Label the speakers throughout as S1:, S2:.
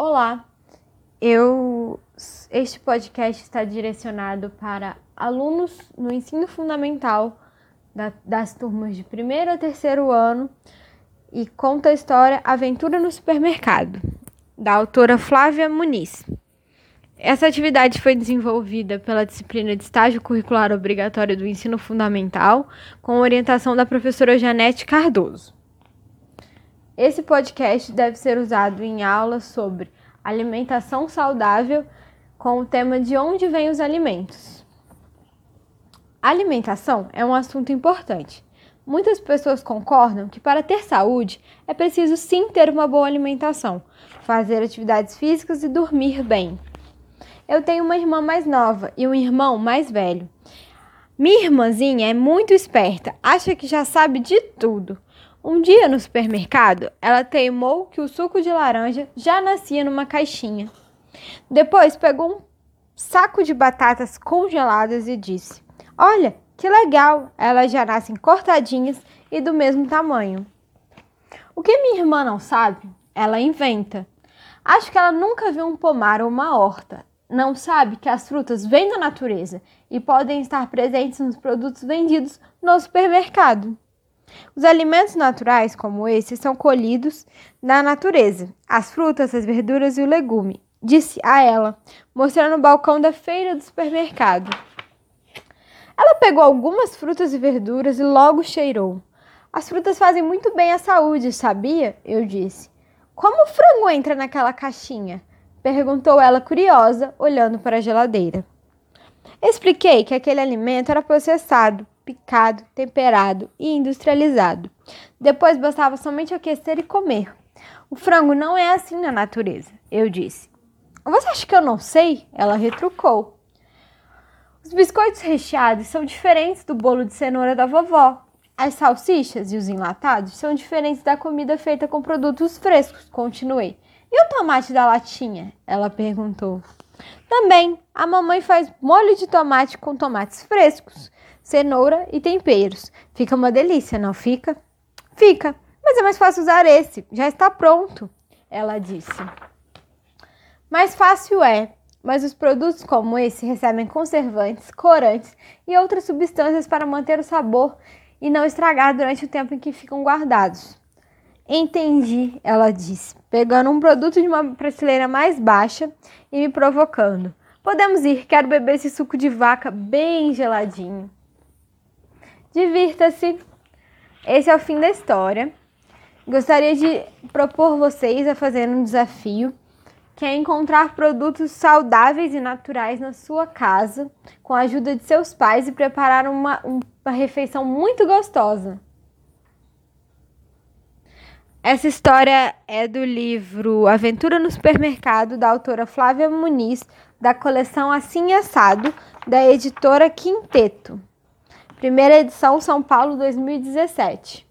S1: Olá, eu este podcast está direcionado para alunos no ensino fundamental da, das turmas de primeiro a terceiro ano e conta a história Aventura no Supermercado, da autora Flávia Muniz. Essa atividade foi desenvolvida pela disciplina de estágio curricular obrigatório do ensino fundamental, com orientação da professora Janete Cardoso. Esse podcast deve ser usado em aulas sobre alimentação saudável com o tema de onde vêm os alimentos. alimentação é um assunto importante. Muitas pessoas concordam que para ter saúde é preciso sim ter uma boa alimentação, fazer atividades físicas e dormir bem. Eu tenho uma irmã mais nova e um irmão mais velho. Minha irmãzinha é muito esperta, acha que já sabe de tudo. Um dia no supermercado, ela teimou que o suco de laranja já nascia numa caixinha. Depois pegou um saco de batatas congeladas e disse: Olha, que legal, elas já nascem cortadinhas e do mesmo tamanho. O que minha irmã não sabe, ela inventa. Acho que ela nunca viu um pomar ou uma horta. Não sabe que as frutas vêm da natureza e podem estar presentes nos produtos vendidos no supermercado. Os alimentos naturais, como esse, são colhidos na natureza, as frutas, as verduras e o legume, disse a ela, mostrando o balcão da feira do supermercado. Ela pegou algumas frutas e verduras e logo cheirou. As frutas fazem muito bem à saúde, sabia? Eu disse. Como o frango entra naquela caixinha? perguntou ela curiosa, olhando para a geladeira. Expliquei que aquele alimento era processado picado, temperado e industrializado. Depois bastava somente aquecer e comer. O frango não é assim na natureza, eu disse. Você acha que eu não sei? Ela retrucou. Os biscoitos recheados são diferentes do bolo de cenoura da vovó. As salsichas e os enlatados são diferentes da comida feita com produtos frescos, continuei. E o tomate da latinha? Ela perguntou. Também, a mamãe faz molho de tomate com tomates frescos cenoura e temperos. Fica uma delícia, não fica? Fica, mas é mais fácil usar esse, já está pronto, ela disse. Mais fácil é, mas os produtos como esse recebem conservantes, corantes e outras substâncias para manter o sabor e não estragar durante o tempo em que ficam guardados. Entendi, ela disse, pegando um produto de uma prateleira mais baixa e me provocando. Podemos ir, quero beber esse suco de vaca bem geladinho. Divirta-se! Esse é o fim da história. Gostaria de propor vocês a fazer um desafio que é encontrar produtos saudáveis e naturais na sua casa com a ajuda de seus pais e preparar uma, uma refeição muito gostosa. Essa história é do livro Aventura no Supermercado, da autora Flávia Muniz, da coleção Assim Assado, da editora Quinteto. Primeira edição São Paulo 2017.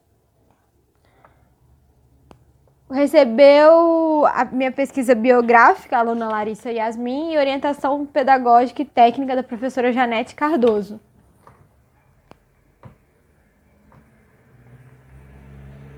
S1: Recebeu a minha pesquisa biográfica, aluna Larissa Yasmin, e orientação pedagógica e técnica da professora Janete Cardoso.